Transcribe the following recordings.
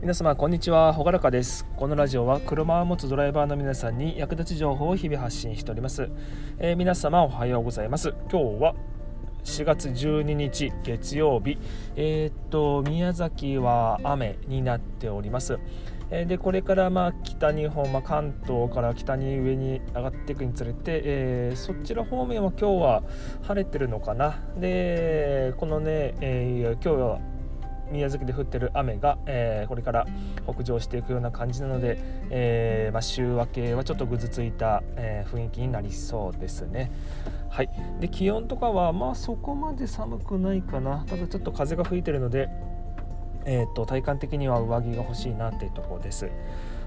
皆様こんにちは。ほがらかです。このラジオは車を持つドライバーの皆さんに役立ち情報を日々発信しております、えー、皆様おはようございます。今日は4月12日月曜日。えー、っと宮崎は雨になっております。でこれからまあ北日本、まあ、関東から北に上に上がっていくにつれて、えー、そちら方面は今日は晴れてるのかな。でこのね、えー、今日は宮崎で降ってる雨が、えー、これから北上していくような感じなので、えー、まあ、週明けはちょっとぐずついた、えー、雰囲気になりそうですね。はい、で気温とかはまあそこまで寒くないかなただちょっと風が吹いてるので、えーと体感的には上着が欲しいなっていうところです。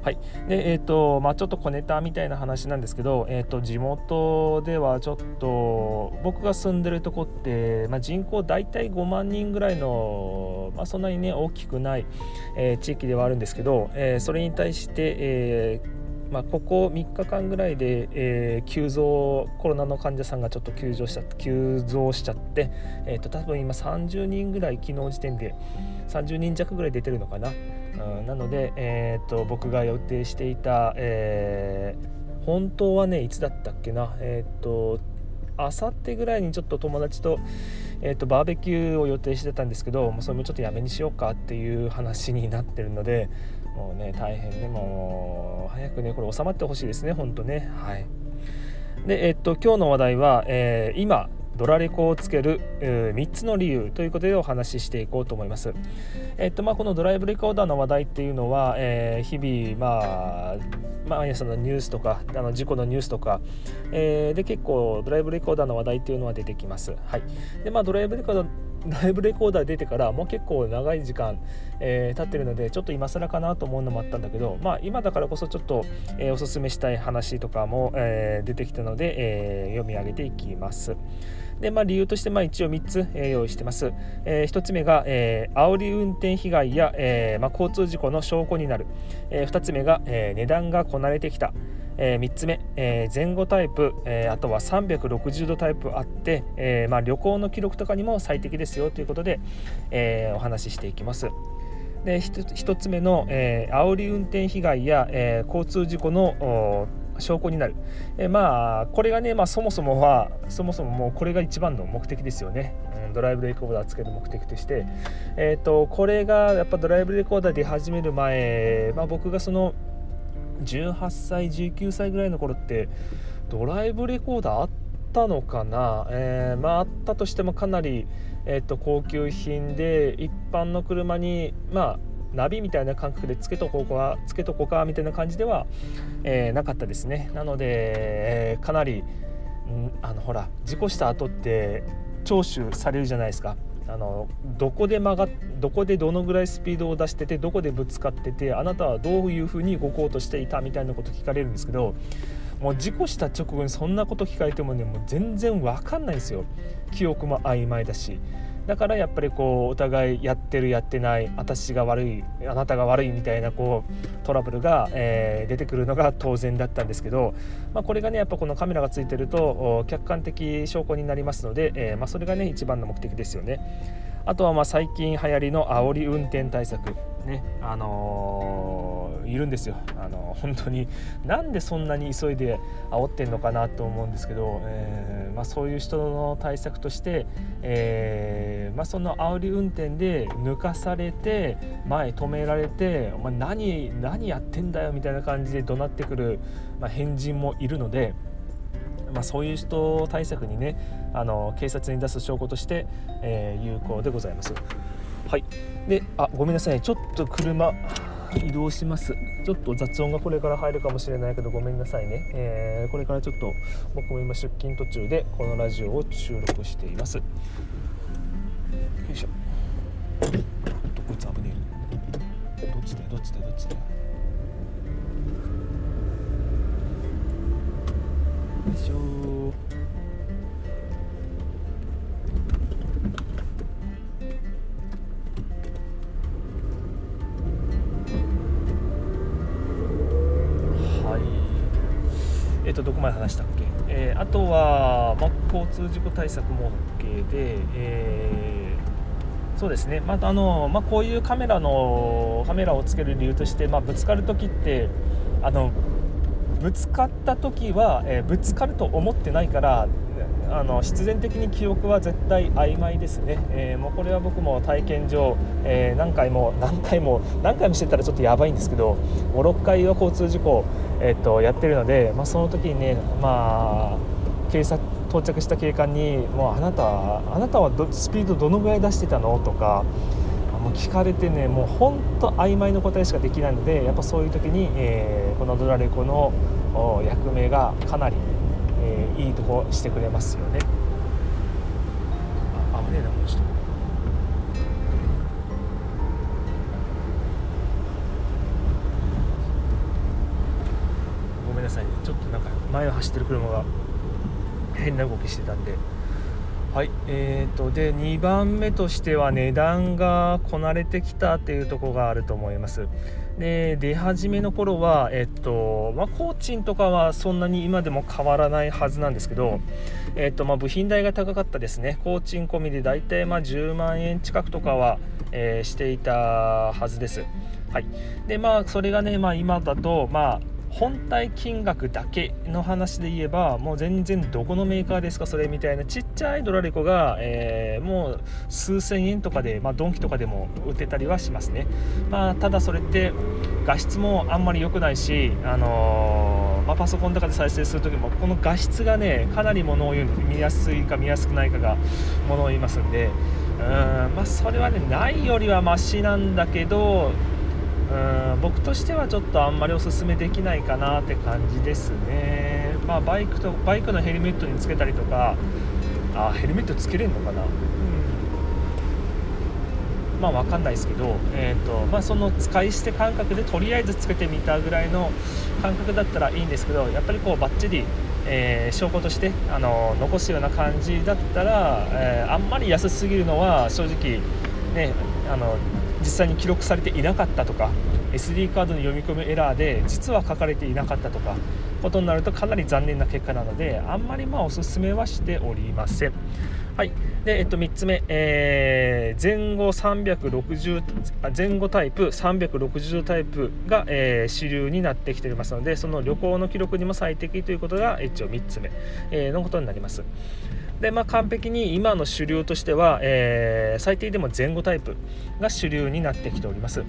はい。でえーとまあ、ちょっと小ネタみたいな話なんですけど、えーと、地元ではちょっと僕が住んでるとこって、まあ、人口大体5万人ぐらいの、まあ、そんなにね大きくない、えー、地域ではあるんですけど、えー、それに対して、えーまあ、ここ3日間ぐらいで、えー、急増コロナの患者さんがちょっと急増しちゃ急増しちゃって、えーと、多分今30人ぐらい昨日時点で30人弱ぐらい出てるのかな、なので、えーと、僕が予定していた、えー、本当はねいつだったっけなえっ、ー、とあさってぐらいにちょっと友達と,、えーとバーベキューを予定してたんですけどもうそれもちょっとやめにしようかっていう話になってるのでもうね大変ねもう早くねこれ収まってほしいですね本当ね。はい。でえっと今日の話題は、えー、今ドラレコをつける、え、3つの理由ということでお話ししていこうと思います。えっとまあ、このドライブレコーダーの話題っていうのは、えー、日々、まあ、毎朝のニュースとかあの事故のニュースとか、えー、で結構ドライブレコーダーの話題っていうのは出てきます。はいでまあ、ドライブレコーダーライブレコーダー出てからもう結構長い時間、えー、経ってるのでちょっと今更かなと思うのもあったんだけど、まあ、今だからこそちょっと、えー、おすすめしたい話とかも、え、出てきたので、え読み上げていきます。で、まあ、理由としてまあ一応3つ、え用意してます。え1つ目が、えー、煽り運転被害や、えまあ、交通事故の証拠になる。え2つ目が、え値段がこなれてきた。えー、3つ目、えー、前後タイプ、えー、あとは360度タイプあって、えまあ、旅行の記録とかにも最適ですよということで、えお話ししていきます。で 1, つ目の、えー、煽り運転被害や、え交通事故の証拠になる、えまあこれがね、まあ、そもそもはそもそももうこれが一番の目的ですよね、うん、ドライブレコーダーつける目的として、えーと、これがやっぱドライブレコーダー出始める前、まあ、僕がその18歳19歳ぐらいの頃ってドライブレコーダーあったのかな、えー、まああったとしてもかなり、えーと、高級品で一般の車にまあナビみたいな感覚でつけとこうかつけとこうかみたいな感じでは、えー、なかったですね。なので、えー、かなりんあのほら事故した後って聴取されるじゃないですか。あのどこで曲がどこでどのぐらいスピードを出しててどこでぶつかっててあなたはどういうふうに動こうとしていたみたいなこと聞かれるんですけどもう事故した直後にそんなこと聞かれてもねもう全然分かんないんですよ。記憶も曖昧だし。だからやっぱりこうお互いやってるやってない私が悪いあなたが悪いみたいなこうトラブルが、えー、出てくるのが当然だったんですけど、まあ、これがねやっぱこのカメラがついてると客観的証拠になりますので、えー、まあ、それがね一番の目的ですよね。あとはまあ最近流行りの煽り運転対策ねあのー、いるんですよ、あの、本当になんでそんなに急いで煽ってんのかなと思うんですけど、えー、まあ、そういう人の対策として、えまあ、その煽り運転で抜かされて前止められて「お前何何やってんだよ」みたいな感じで怒鳴ってくる、まあ、変人もいるので。まあ、そういう人対策にねあの警察に出す証拠として、えー、有効でございます。はいであごめんなさいちょっと車移動します。ちょっと雑音がこれから入るかもしれないけどごめんなさいね、えー、これからちょっと僕も今出勤途中でこのラジオを収録しています。よいしょ。どこいつ危ねえ。どっちだよ？どっちだよ？どっちだよ？よいしょ。はいえっ、とどこまで話したっけ、えー、あとは、まあ、交通事故対策も OK で、えーそうですね、まあのまあ、こういうカメラのカメラをつける理由として、まあ、ぶつかる時ってあのぶつかった時は、えー、ぶつかると思ってないからあの必然的に記憶は絶対曖昧ですね、えー、もうこれは僕も体験上、えー、何回も何回も何回もしてたらちょっとやばいんですけど56回は交通事故、えー、っとやってるので、まあ、その時にね、まあ、警察到着した警官に「もうあなたあなたはスピードどのぐらい出してたの?」とかもう聞かれてねもうほんと曖昧な答えしかできないのでやっぱそういう時に、えー、このドラレコの役目がかなり、えー、いいとこしてくれますよね。あ危ねえなこの人。ごめんなさいねちょっとなんか前を走ってる車が変な動きしてたんで。はいえーと、で2番目としては値段がこなれてきたっていうところがあると思います。で出始めの頃は、えっとまあ、工賃とかはそんなに今でも変わらないはずなんですけど、えっとまあ、部品代が高かったですね工賃込みで大体まあ10万円近くとかは、えー、していたはずです。はいでまあ、それがね、まあ、今だと、まあ本体金額だけの話で言えばもう全然どこのメーカーですかそれみたいなちっちゃいドラレコが、えー、もう数千円とかで、まあ、ドンキとかでも売ってたりはしますね、まあ、ただそれって画質もあんまり良くないし、あのー、まあ、パソコンとかで再生する時もこの画質がねかなりものを言うんで見やすいか見やすくないかがものを言いますんでうんまあそれはねないよりはマシなんだけどうん僕としてはちょっとあんまりおすすめできないかなって感じですね、まあ、バイクとバイクのヘルメットにつけたりとかあヘルメットつけれるのかな、うん、まあ分かんないですけど、えーとまあ、その使い捨て感覚でとりあえずつけてみたぐらいの感覚だったらいいんですけどやっぱりこうバッチリえー、証拠としてあの残すような感じだったら、えー、あんまり安すぎるのは正直ねあの実際に記録されていなかったとか SD カードの読み込みエラーで実は書かれていなかったとかことになるとかなり残念な結果なのであんまりまあおすすめはしておりません。はいでえっと、3つ目、えー、前後360前後タイプ360タイプが、えー、主流になってきておりますのでその旅行の記録にも最適ということが一応3つ目、えー、のことになります。で、まあ、完璧に今の主流としては、えー、最低でも前後タイプが主流になってきております。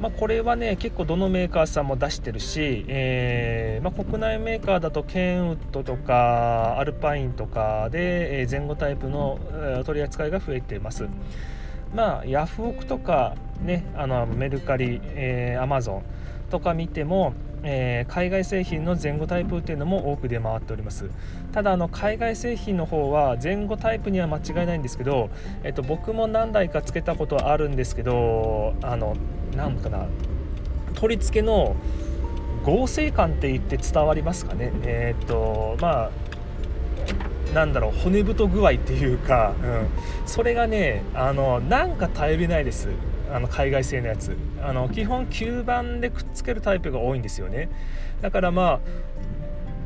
まあ、これはね結構どのメーカーさんも出してるし、えー、まあ、国内メーカーだとケンウッドとかアルパインとかで、前後タイプの取り扱いが増えています。まあ、ヤフオクとか、ね、あのメルカリ、えー、アマゾンとか見てもえー、海外製品の前後タイプっていうのも多く出回っております。ただあの海外製品の方は前後タイプには間違いないんですけど、えっと、僕も何台かつけたことはあるんですけどあのなんかな取り付けの合成感って言って伝わりますかね。えー、っとまあなんだろう骨太具合っていうか、うん、それがねあのなんか頼りないです。あの海外製のやつ。あの基本吸盤でくっつけるタイプが多いんですよね。だからまあ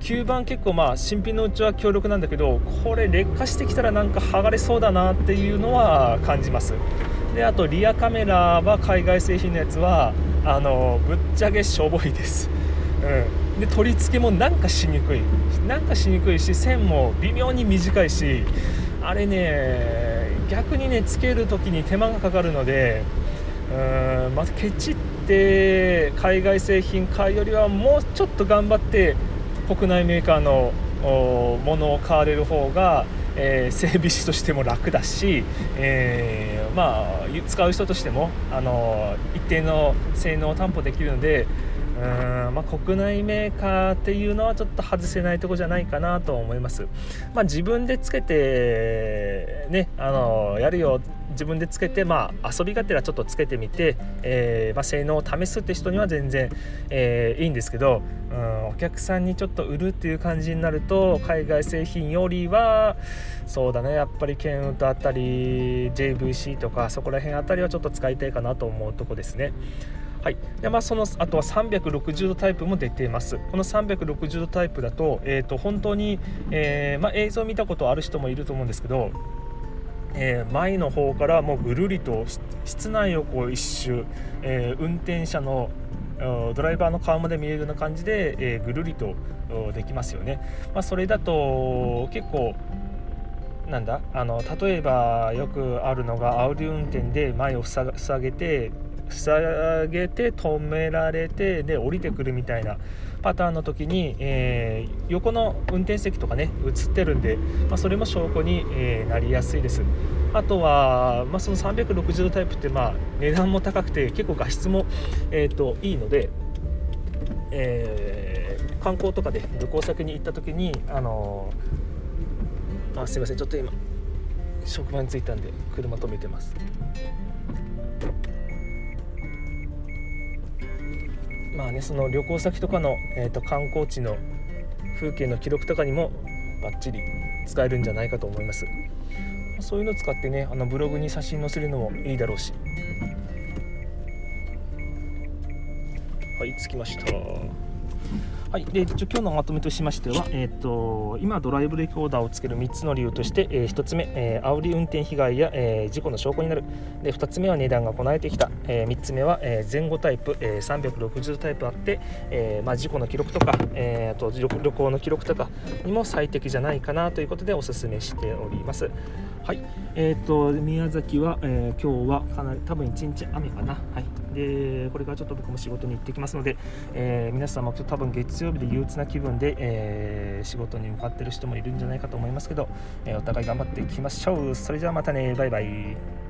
吸盤結構まあ新品のうちは強力なんだけどこれ劣化してきたらなんか剥がれそうだなっていうのは感じます。であとリアカメラは海外製品のやつはあのぶっちゃけしょぼいです、うん、で取り付けもなんかしにくい。なんかしにくいし線も微妙に短いしあれね逆にねつける時に手間がかかるのでうんまずケチって海外製品買うよりはもうちょっと頑張って国内メーカーのものを買われる方が、えー、整備士としても楽だし、えー、まあ、使う人としてもあの一定の性能を担保できるのでうんまあ、国内メーカーっていうのはちょっと外せないとこじゃないかなと思います。まあ、自分でつけてねあのやるよ自分でつけて、まあ、遊びがてらちょっとつけてみて、えー、まあ、性能を試すって人には全然、えー、いいんですけど、うん、お客さんにちょっと売るっていう感じになると海外製品よりはそうだねやっぱりケンウッドあたり JVC とかそこら辺あたりはちょっと使いたいかなと思うとこですね。はいでまあ、そのあとは360度タイプも出ていますこの360度タイプだと,、えー、と本当に、えー、まあ、映像を見たことある人もいると思うんですけどえー、前の方からもうぐるりと室内をこう一周、えー、運転者のドライバーの顔まで見えるような感じで、えー、ぐるりとできますよね。まあ、それだと結構なんだあの例えばよくあるのが煽り運転で前を塞げて塞げて止められてで降りてくるみたいなパターンの時に、えー、横の運転席とかね映ってるんで、まあ、それも証拠に、えー、なりやすいです。あとは、まあ、その360度タイプってまあ値段も高くて結構画質も、えーと、いいので、えー、観光とかで旅行先に行った時にあのー、あすいませんちょっと今職場に着いたんで車止めてます。まあねその旅行先とかの、えーと、観光地の風景の記録とかにもバッチリ使えるんじゃないかと思います。そういうのを使ってねあのブログに写真載せるのもいいだろうし。はい着きました。はい、で一応今日のまとめとしましては、えーと、今、ドライブレコーダーをつける3つの理由として、えー、1つ目、えー、煽り運転被害や、えー、事故の証拠になる。で2つ目は値段がこなえてきた、えー、3つ目は、えー、前後タイプ、えー、360タイプあって、えーまあ、事故の記録とか、えー、あと旅行の記録とかにも最適じゃないかなということでお勧めしております。はい、えーと、宮崎は、えー、今日はかなり多分1日雨かな、はい、でこれからちょっと僕も仕事に行ってきますので、えー、皆さんも多分月曜日で憂鬱な気分で、えー、仕事に向かってる人もいるんじゃないかと思いますけど、えお互い頑張っていきましょう。それじゃあまたね。バイバイ。